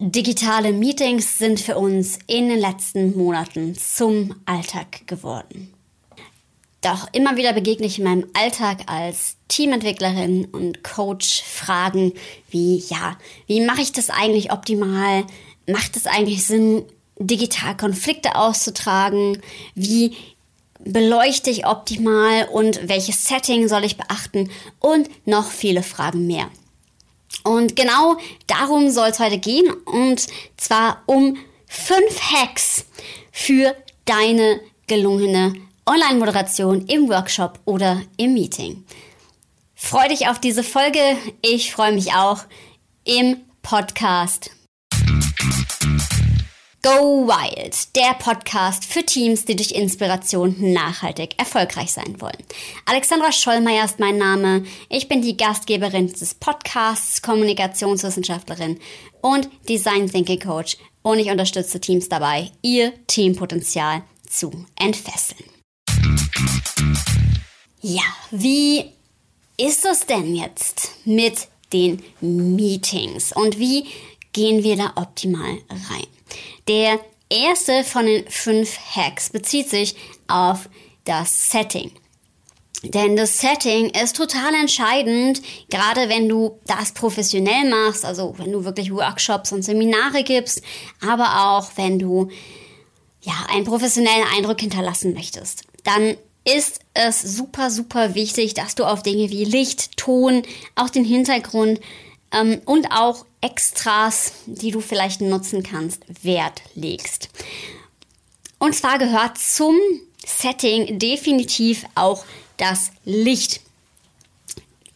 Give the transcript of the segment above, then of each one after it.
Digitale Meetings sind für uns in den letzten Monaten zum Alltag geworden. Doch immer wieder begegne ich in meinem Alltag als Teamentwicklerin und Coach Fragen wie, ja, wie mache ich das eigentlich optimal? Macht es eigentlich Sinn, digital Konflikte auszutragen? Wie beleuchte ich optimal und welches Setting soll ich beachten? Und noch viele Fragen mehr. Und genau darum soll es heute gehen. Und zwar um fünf Hacks für deine gelungene Online-Moderation im Workshop oder im Meeting. Freu dich auf diese Folge. Ich freue mich auch im Podcast. Go Wild, der Podcast für Teams, die durch Inspiration nachhaltig erfolgreich sein wollen. Alexandra Schollmeier ist mein Name. Ich bin die Gastgeberin des Podcasts, Kommunikationswissenschaftlerin und Design Thinking Coach und ich unterstütze Teams dabei, ihr Teampotenzial zu entfesseln. Ja, wie ist es denn jetzt mit den Meetings und wie gehen wir da optimal rein? Der erste von den fünf Hacks bezieht sich auf das Setting. Denn das Setting ist total entscheidend, gerade wenn du das professionell machst, also wenn du wirklich Workshops und Seminare gibst, aber auch wenn du ja, einen professionellen Eindruck hinterlassen möchtest. Dann ist es super, super wichtig, dass du auf Dinge wie Licht, Ton, auch den Hintergrund ähm, und auch Extras, die du vielleicht nutzen kannst, Wert legst. Und zwar gehört zum Setting definitiv auch das Licht.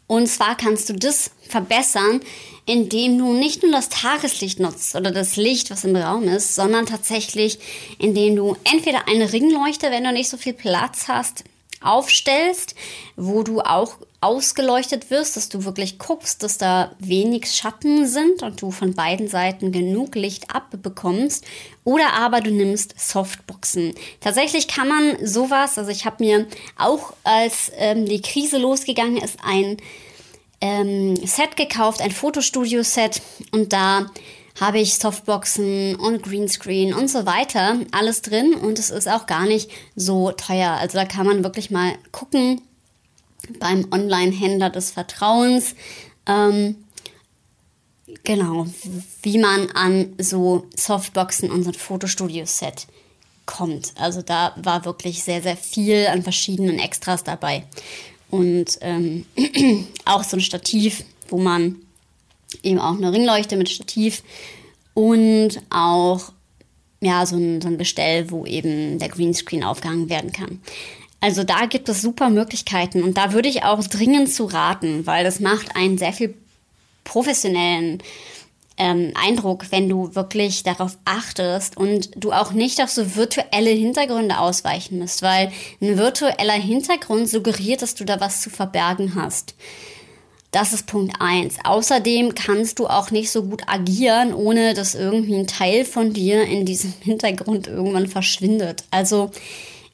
Und zwar kannst du das verbessern, indem du nicht nur das Tageslicht nutzt oder das Licht, was im Raum ist, sondern tatsächlich, indem du entweder eine Ringleuchte, wenn du nicht so viel Platz hast, aufstellst, wo du auch ausgeleuchtet wirst, dass du wirklich guckst, dass da wenig Schatten sind und du von beiden Seiten genug Licht abbekommst. Oder aber du nimmst Softboxen. Tatsächlich kann man sowas, also ich habe mir auch als ähm, die Krise losgegangen ist, ein ähm, Set gekauft, ein Fotostudio-Set und da habe ich Softboxen und Greenscreen und so weiter, alles drin und es ist auch gar nicht so teuer. Also da kann man wirklich mal gucken beim Online-Händler des Vertrauens, ähm, genau, wie man an so Softboxen und so ein Fotostudio-Set kommt. Also da war wirklich sehr, sehr viel an verschiedenen Extras dabei. Und ähm, auch so ein Stativ, wo man eben auch eine Ringleuchte mit Stativ und auch ja, so ein, so ein Gestell, wo eben der Greenscreen aufgehangen werden kann. Also da gibt es super Möglichkeiten und da würde ich auch dringend zu raten, weil das macht einen sehr viel professionellen ähm, Eindruck, wenn du wirklich darauf achtest und du auch nicht auf so virtuelle Hintergründe ausweichen musst, weil ein virtueller Hintergrund suggeriert, dass du da was zu verbergen hast. Das ist Punkt eins. Außerdem kannst du auch nicht so gut agieren, ohne dass irgendwie ein Teil von dir in diesem Hintergrund irgendwann verschwindet. Also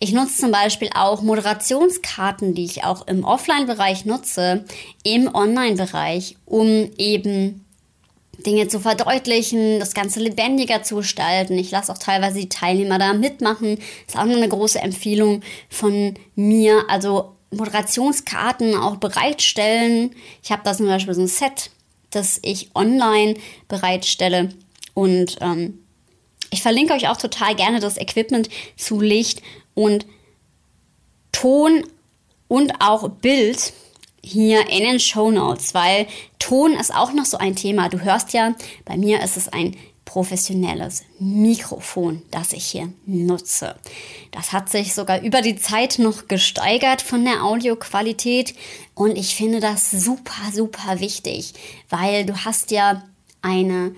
ich nutze zum Beispiel auch Moderationskarten, die ich auch im Offline-Bereich nutze, im Online-Bereich, um eben Dinge zu verdeutlichen, das Ganze lebendiger zu gestalten. Ich lasse auch teilweise die Teilnehmer da mitmachen. Das ist auch eine große Empfehlung von mir. Also Moderationskarten auch bereitstellen. Ich habe da zum Beispiel so ein Set, das ich online bereitstelle. Und ähm, ich verlinke euch auch total gerne das Equipment zu Licht und Ton und auch Bild hier in den Show Notes, weil Ton ist auch noch so ein Thema. Du hörst ja, bei mir ist es ein professionelles Mikrofon, das ich hier nutze. Das hat sich sogar über die Zeit noch gesteigert von der Audioqualität und ich finde das super, super wichtig, weil du hast ja eine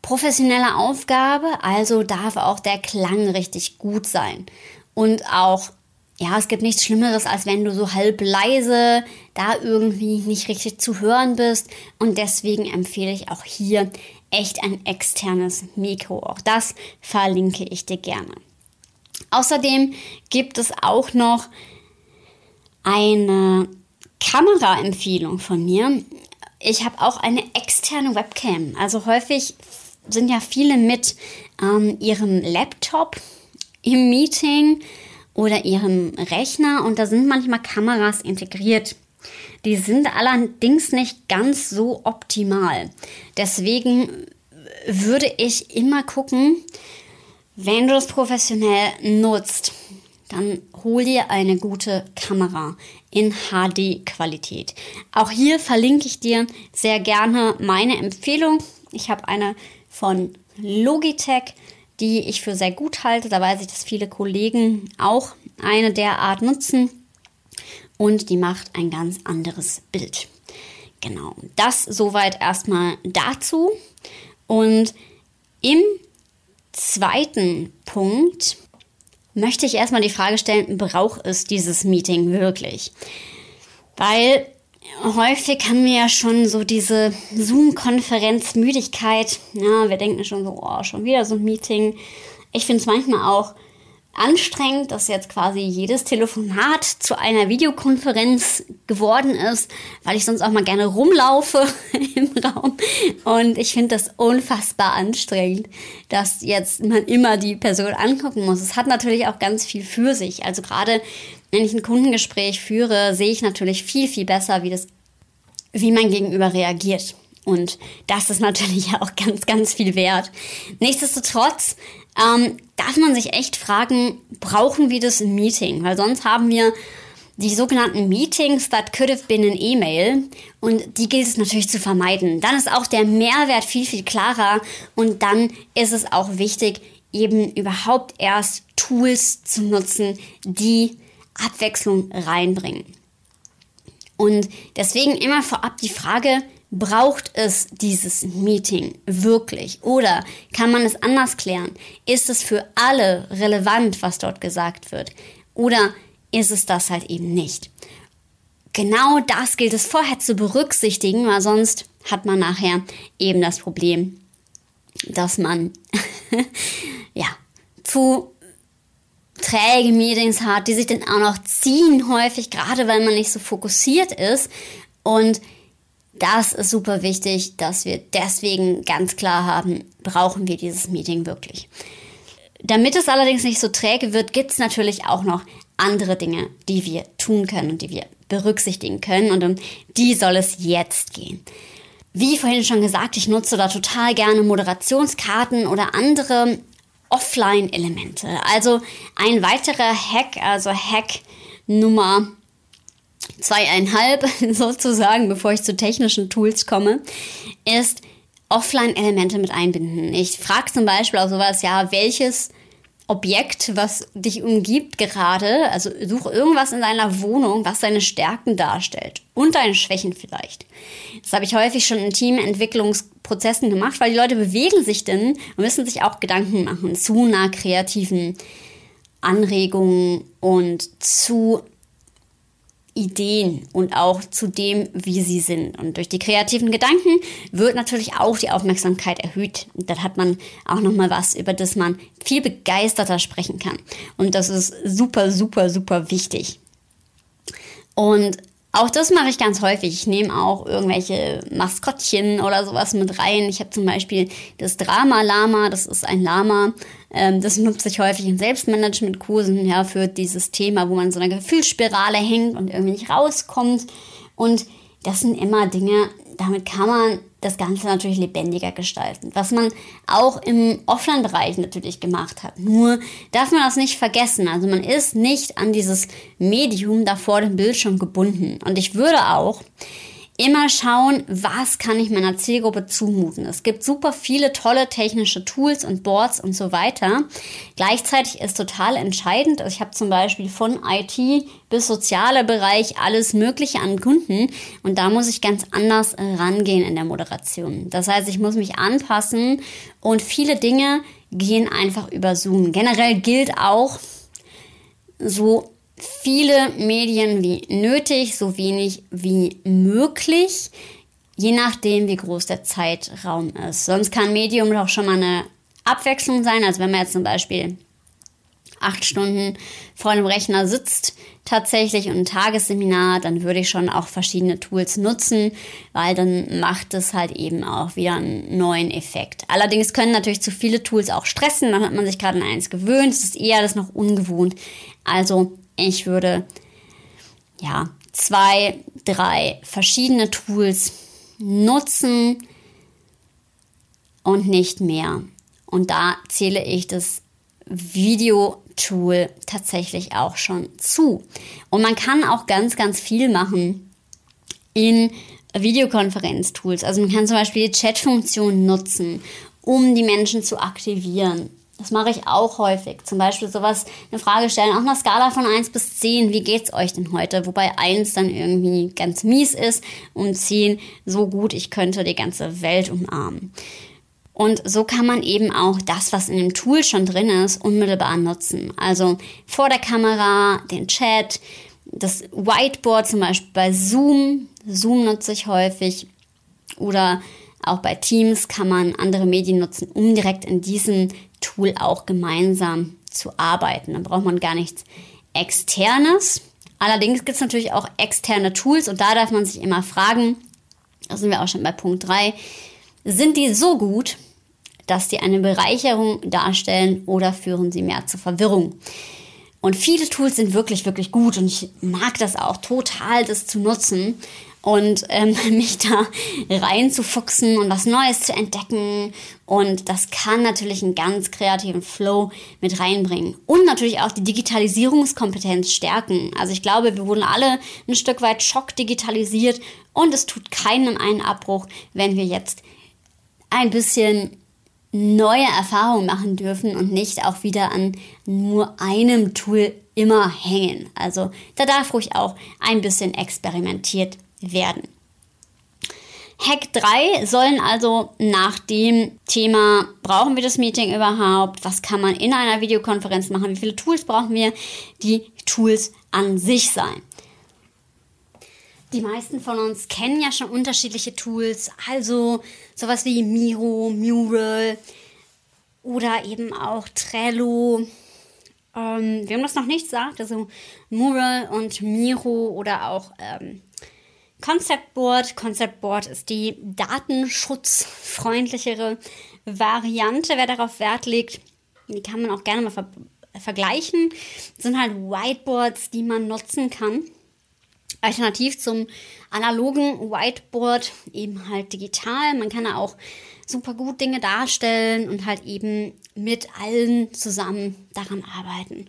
professionelle Aufgabe, also darf auch der Klang richtig gut sein und auch ja, es gibt nichts Schlimmeres, als wenn du so halb leise da irgendwie nicht richtig zu hören bist. Und deswegen empfehle ich auch hier echt ein externes Mikro. Auch das verlinke ich dir gerne. Außerdem gibt es auch noch eine Kameraempfehlung von mir. Ich habe auch eine externe Webcam. Also häufig sind ja viele mit ähm, ihrem Laptop im Meeting oder ihrem Rechner und da sind manchmal Kameras integriert. Die sind allerdings nicht ganz so optimal. Deswegen würde ich immer gucken, wenn du das professionell nutzt, dann hol dir eine gute Kamera in HD-Qualität. Auch hier verlinke ich dir sehr gerne meine Empfehlung. Ich habe eine von Logitech, die ich für sehr gut halte. Da weiß ich, dass viele Kollegen auch eine derart nutzen und die macht ein ganz anderes Bild. Genau, das soweit erstmal dazu. Und im zweiten Punkt möchte ich erstmal die Frage stellen, braucht es dieses Meeting wirklich? Weil häufig haben wir ja schon so diese Zoom-Konferenz-Müdigkeit. Ja, wir denken schon so, oh, schon wieder so ein Meeting. Ich finde es manchmal auch anstrengend, dass jetzt quasi jedes Telefonat zu einer Videokonferenz geworden ist, weil ich sonst auch mal gerne rumlaufe im Raum. Und ich finde das unfassbar anstrengend, dass jetzt man immer die Person angucken muss. Es hat natürlich auch ganz viel für sich. Also gerade wenn ich ein Kundengespräch führe, sehe ich natürlich viel, viel besser, wie das, wie mein Gegenüber reagiert. Und das ist natürlich auch ganz, ganz viel wert. Nichtsdestotrotz ähm, darf man sich echt fragen, brauchen wir das im Meeting? Weil sonst haben wir die sogenannten Meetings that could have been an email und die gilt es natürlich zu vermeiden. Dann ist auch der Mehrwert viel, viel klarer und dann ist es auch wichtig, eben überhaupt erst Tools zu nutzen, die Abwechslung reinbringen. Und deswegen immer vorab die Frage, Braucht es dieses Meeting wirklich? Oder kann man es anders klären? Ist es für alle relevant, was dort gesagt wird? Oder ist es das halt eben nicht? Genau das gilt es vorher zu berücksichtigen, weil sonst hat man nachher eben das Problem, dass man ja zu träge Meetings hat, die sich dann auch noch ziehen häufig, gerade weil man nicht so fokussiert ist und das ist super wichtig, dass wir deswegen ganz klar haben, brauchen wir dieses Meeting wirklich. Damit es allerdings nicht so träge wird, gibt es natürlich auch noch andere Dinge, die wir tun können und die wir berücksichtigen können. Und um die soll es jetzt gehen. Wie vorhin schon gesagt, ich nutze da total gerne Moderationskarten oder andere Offline-Elemente. Also ein weiterer Hack, also Hack Nummer zweieinhalb sozusagen, bevor ich zu technischen Tools komme, ist Offline-Elemente mit einbinden. Ich frage zum Beispiel auch sowas, ja, welches Objekt, was dich umgibt gerade, also such irgendwas in deiner Wohnung, was deine Stärken darstellt und deine Schwächen vielleicht. Das habe ich häufig schon in Teamentwicklungsprozessen gemacht, weil die Leute bewegen sich denn und müssen sich auch Gedanken machen zu einer kreativen Anregungen und zu Ideen und auch zu dem, wie sie sind. Und durch die kreativen Gedanken wird natürlich auch die Aufmerksamkeit erhöht. Und dann hat man auch nochmal was, über das man viel begeisterter sprechen kann. Und das ist super, super, super wichtig. Und auch das mache ich ganz häufig. Ich nehme auch irgendwelche Maskottchen oder sowas mit rein. Ich habe zum Beispiel das Drama-Lama, das ist ein Lama, ähm, das nutze ich häufig in Selbstmanagement-Kursen, ja, für dieses Thema, wo man so eine Gefühlsspirale hängt und irgendwie nicht rauskommt. Und das sind immer Dinge, damit kann man das Ganze natürlich lebendiger gestalten. Was man auch im Offline-Bereich natürlich gemacht hat. Nur darf man das nicht vergessen. Also man ist nicht an dieses Medium da vor dem Bildschirm gebunden. Und ich würde auch immer schauen, was kann ich meiner Zielgruppe zumuten. Es gibt super viele tolle technische Tools und Boards und so weiter. Gleichzeitig ist total entscheidend, also ich habe zum Beispiel von IT bis sozialer Bereich alles Mögliche an Kunden und da muss ich ganz anders rangehen in der Moderation. Das heißt, ich muss mich anpassen und viele Dinge gehen einfach über Zoom. Generell gilt auch, so viele Medien wie nötig, so wenig wie möglich, je nachdem, wie groß der Zeitraum ist. Sonst kann Medium doch schon mal eine Abwechslung sein. Also wenn man jetzt zum Beispiel acht Stunden vor dem Rechner sitzt, tatsächlich und ein Tagesseminar, dann würde ich schon auch verschiedene Tools nutzen, weil dann macht es halt eben auch wieder einen neuen Effekt. Allerdings können natürlich zu viele Tools auch stressen, dann hat man sich gerade an eins gewöhnt, es ist eher das noch ungewohnt. Also ich würde ja zwei, drei verschiedene Tools nutzen und nicht mehr. Und da zähle ich das Video-Tool tatsächlich auch schon zu. Und man kann auch ganz, ganz viel machen in Videokonferenz-Tools. Also man kann zum Beispiel die Chat-Funktion nutzen, um die Menschen zu aktivieren. Das mache ich auch häufig. Zum Beispiel sowas, eine Frage stellen, auf einer Skala von 1 bis 10, wie geht's euch denn heute? Wobei 1 dann irgendwie ganz mies ist und 10 so gut, ich könnte die ganze Welt umarmen. Und so kann man eben auch das, was in dem Tool schon drin ist, unmittelbar nutzen. Also vor der Kamera, den Chat, das Whiteboard zum Beispiel bei Zoom. Zoom nutze ich häufig. Oder auch bei Teams kann man andere Medien nutzen, um direkt in diesem Tool auch gemeinsam zu arbeiten. Dann braucht man gar nichts Externes. Allerdings gibt es natürlich auch externe Tools und da darf man sich immer fragen, da sind wir auch schon bei Punkt 3, sind die so gut, dass die eine Bereicherung darstellen oder führen sie mehr zur Verwirrung? Und viele Tools sind wirklich, wirklich gut und ich mag das auch total, das zu nutzen und ähm, mich da reinzufuchsen und was Neues zu entdecken. Und das kann natürlich einen ganz kreativen Flow mit reinbringen. Und natürlich auch die Digitalisierungskompetenz stärken. Also ich glaube, wir wurden alle ein Stück weit schockdigitalisiert und es tut keinen einen Abbruch, wenn wir jetzt ein bisschen neue Erfahrungen machen dürfen und nicht auch wieder an nur einem Tool immer hängen. Also da darf ruhig auch ein bisschen experimentiert werden. Hack 3 sollen also nach dem Thema, brauchen wir das Meeting überhaupt? Was kann man in einer Videokonferenz machen? Wie viele Tools brauchen wir? Die Tools an sich sein. Die meisten von uns kennen ja schon unterschiedliche Tools, also sowas wie Miro, Mural oder eben auch Trello. Ähm, wir haben das noch nicht gesagt, also Mural und Miro oder auch ähm, Concept Board. Concept Board ist die datenschutzfreundlichere Variante, wer darauf Wert legt. Die kann man auch gerne mal ver vergleichen. Das sind halt Whiteboards, die man nutzen kann alternativ zum analogen Whiteboard eben halt digital. Man kann da auch super gut Dinge darstellen und halt eben mit allen zusammen daran arbeiten.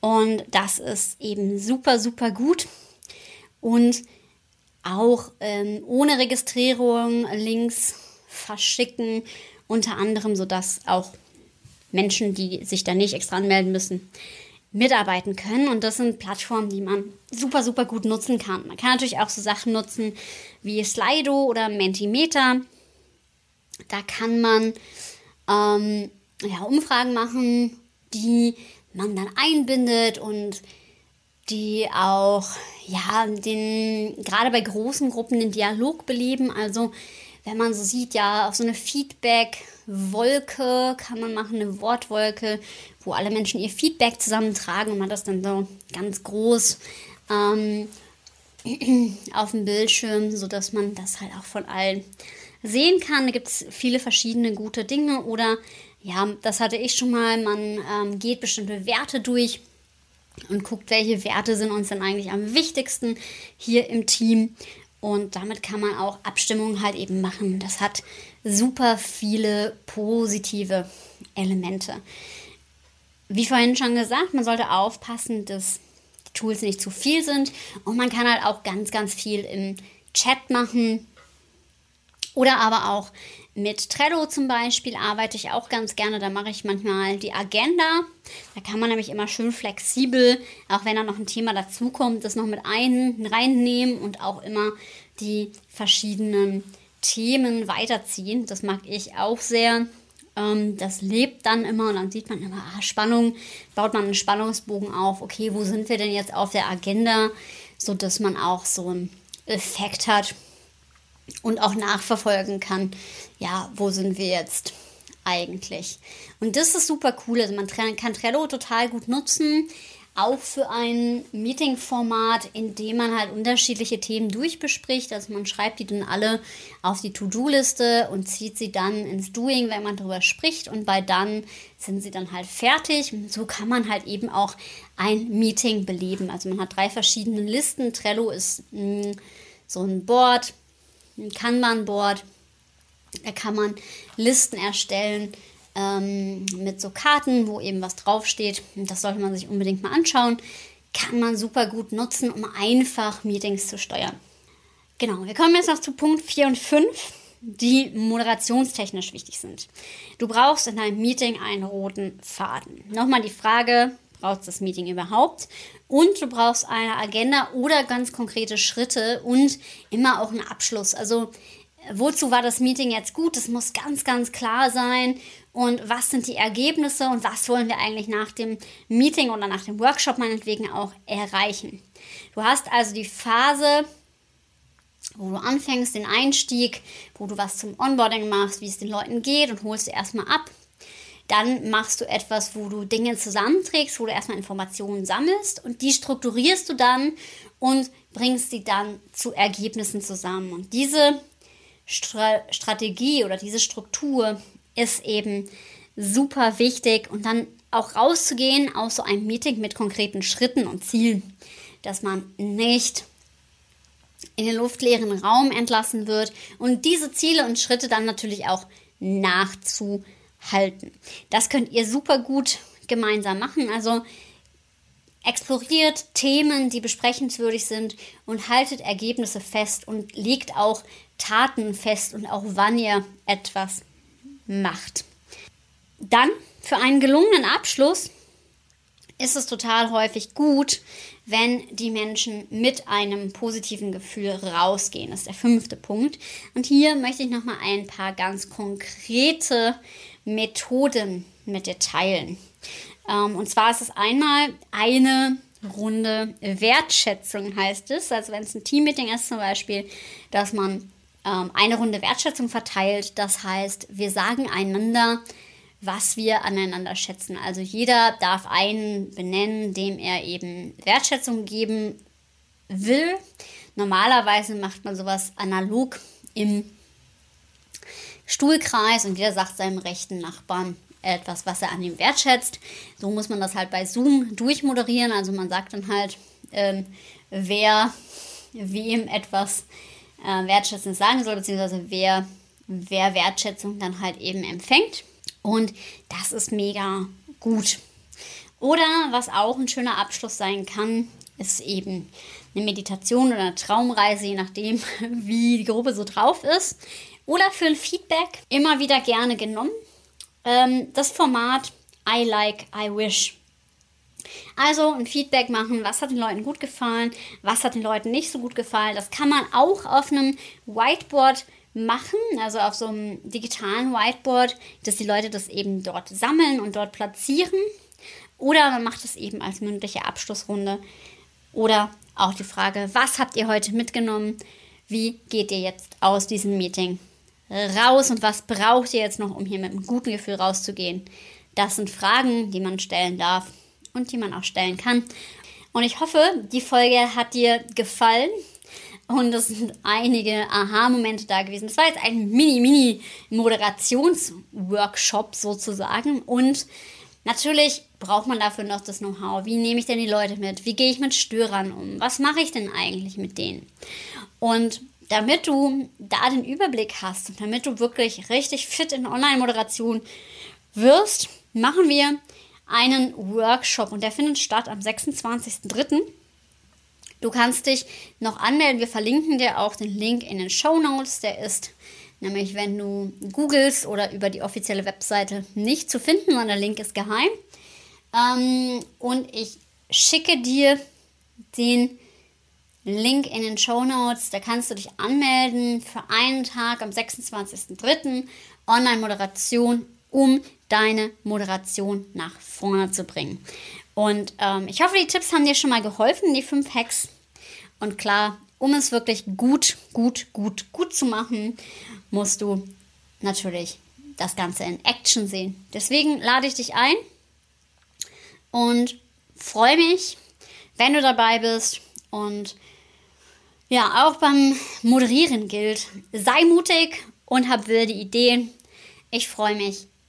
Und das ist eben super, super gut. Und auch ähm, ohne Registrierung Links verschicken, unter anderem, sodass auch Menschen, die sich da nicht extra anmelden müssen, mitarbeiten können. Und das sind Plattformen, die man super, super gut nutzen kann. Man kann natürlich auch so Sachen nutzen wie Slido oder Mentimeter. Da kann man ähm, ja, Umfragen machen, die man dann einbindet und die auch ja den gerade bei großen Gruppen den Dialog beleben. Also wenn man so sieht, ja, auf so eine Feedback-Wolke kann man machen, eine Wortwolke, wo alle Menschen ihr Feedback zusammentragen und man das dann so ganz groß ähm, auf dem Bildschirm, sodass man das halt auch von allen sehen kann. Da gibt es viele verschiedene gute Dinge oder ja, das hatte ich schon mal, man ähm, geht bestimmte Werte durch und guckt, welche Werte sind uns denn eigentlich am wichtigsten hier im Team und damit kann man auch Abstimmungen halt eben machen. Das hat super viele positive Elemente. Wie vorhin schon gesagt, man sollte aufpassen, dass die Tools nicht zu viel sind. Und man kann halt auch ganz, ganz viel im Chat machen. Oder aber auch mit Trello zum Beispiel arbeite ich auch ganz gerne. Da mache ich manchmal die Agenda. Da kann man nämlich immer schön flexibel, auch wenn da noch ein Thema dazukommt, das noch mit ein, reinnehmen und auch immer die verschiedenen Themen weiterziehen. Das mag ich auch sehr. Ähm, das lebt dann immer und dann sieht man immer, ah, Spannung, baut man einen Spannungsbogen auf. Okay, wo sind wir denn jetzt auf der Agenda? Sodass man auch so einen Effekt hat und auch nachverfolgen kann, ja, wo sind wir jetzt eigentlich. Und das ist super cool. Also man kann Trello total gut nutzen auch für ein Meeting-Format, in dem man halt unterschiedliche Themen durchbespricht. Also man schreibt die dann alle auf die To-Do-Liste und zieht sie dann ins Doing, wenn man darüber spricht. Und bei dann sind sie dann halt fertig. Und so kann man halt eben auch ein Meeting beleben. Also man hat drei verschiedene Listen. Trello ist mh, mm, so ein Board, ein Kanban-Board. Da kann man Listen erstellen ähm, mit so Karten, wo eben was draufsteht. Das sollte man sich unbedingt mal anschauen. Kann man super gut nutzen, um einfach Meetings zu steuern. Genau, wir kommen jetzt noch zu Punkt 4 und 5, die moderationstechnisch wichtig sind. Du brauchst in deinem Meeting einen roten Faden. Nochmal die Frage, brauchst du das Meeting überhaupt? Und du brauchst eine Agenda oder ganz konkrete Schritte und immer auch einen Abschluss. Also wozu war das Meeting jetzt gut? Das muss ganz, ganz klar sein und was sind die Ergebnisse und was wollen wir eigentlich nach dem Meeting oder nach dem Workshop meinetwegen auch erreichen. Du hast also die Phase, wo du anfängst, den Einstieg, wo du was zum Onboarding machst, wie es den Leuten geht und holst du erstmal ab. Dann machst du etwas, wo du Dinge zusammenträgst, wo du erstmal Informationen sammelst und die strukturierst du dann und bringst sie dann zu Ergebnissen zusammen. Und diese Stra Strategie oder diese Struktur ist eben super wichtig und dann auch rauszugehen aus so einem Meeting mit konkreten Schritten und Zielen, dass man nicht in den luftleeren Raum entlassen wird und diese Ziele und Schritte dann natürlich auch nachzuhalten. Das könnt ihr super gut gemeinsam machen. Also exploriert Themen, die besprechenswürdig sind und haltet Ergebnisse fest und legt auch Taten fest und auch wann ihr etwas macht. Dann für einen gelungenen Abschluss ist es total häufig gut, wenn die Menschen mit einem positiven Gefühl rausgehen. Das ist der fünfte Punkt. Und hier möchte ich nochmal ein paar ganz konkrete Methoden mit dir teilen. Ähm, und zwar ist es einmal eine Runde Wertschätzung, heißt es. Also wenn es ein Teammeeting ist zum Beispiel, dass man ähm, eine Runde Wertschätzung verteilt. Das heißt, wir sagen einander, was wir aneinander schätzen. Also jeder darf einen benennen, dem er eben Wertschätzung geben will. Normalerweise macht man sowas analog im Stuhlkreis und jeder sagt seinem rechten Nachbarn etwas, was er an ihm wertschätzt. So muss man das halt bei Zoom durchmoderieren. Also man sagt dann halt, ähm, wer wem etwas äh, Wertschätzung sagen soll, beziehungsweise wer, wer Wertschätzung dann halt eben empfängt. Und das ist mega gut. Oder was auch ein schöner Abschluss sein kann, ist eben eine Meditation oder eine Traumreise, je nachdem, wie die Gruppe so drauf ist. Oder für ein Feedback immer wieder gerne genommen. Ähm, das Format I like, I wish. Also ein Feedback machen, was hat den Leuten gut gefallen, was hat den Leuten nicht so gut gefallen. Das kann man auch auf einem Whiteboard machen, also auf so einem digitalen Whiteboard, dass die Leute das eben dort sammeln und dort platzieren. Oder man macht es eben als mündliche Abschlussrunde. Oder auch die Frage, was habt ihr heute mitgenommen? Wie geht ihr jetzt aus diesem Meeting raus und was braucht ihr jetzt noch, um hier mit einem guten Gefühl rauszugehen? Das sind Fragen, die man stellen darf und die man auch stellen kann. Und ich hoffe, die Folge hat dir gefallen. Und es sind einige Aha-Momente da gewesen. Das war jetzt ein Mini-Mini-Moderationsworkshop sozusagen. Und natürlich braucht man dafür noch das Know-how. Wie nehme ich denn die Leute mit? Wie gehe ich mit Störern um? Was mache ich denn eigentlich mit denen? Und damit du da den Überblick hast und damit du wirklich richtig fit in Online-Moderation wirst, machen wir einen Workshop und der findet statt am 26.03. Du kannst dich noch anmelden. Wir verlinken dir auch den Link in den Show Notes. Der ist nämlich, wenn du googelst oder über die offizielle Webseite nicht zu finden, sondern der Link ist geheim. Ähm, und ich schicke dir den Link in den Show Notes. Da kannst du dich anmelden für einen Tag am 26.03. Online-Moderation, um deine Moderation nach vorne zu bringen. Und ähm, ich hoffe, die Tipps haben dir schon mal geholfen, die fünf Hacks. Und klar, um es wirklich gut, gut, gut, gut zu machen, musst du natürlich das Ganze in Action sehen. Deswegen lade ich dich ein und freue mich, wenn du dabei bist. Und ja, auch beim Moderieren gilt, sei mutig und hab wilde Ideen. Ich freue mich.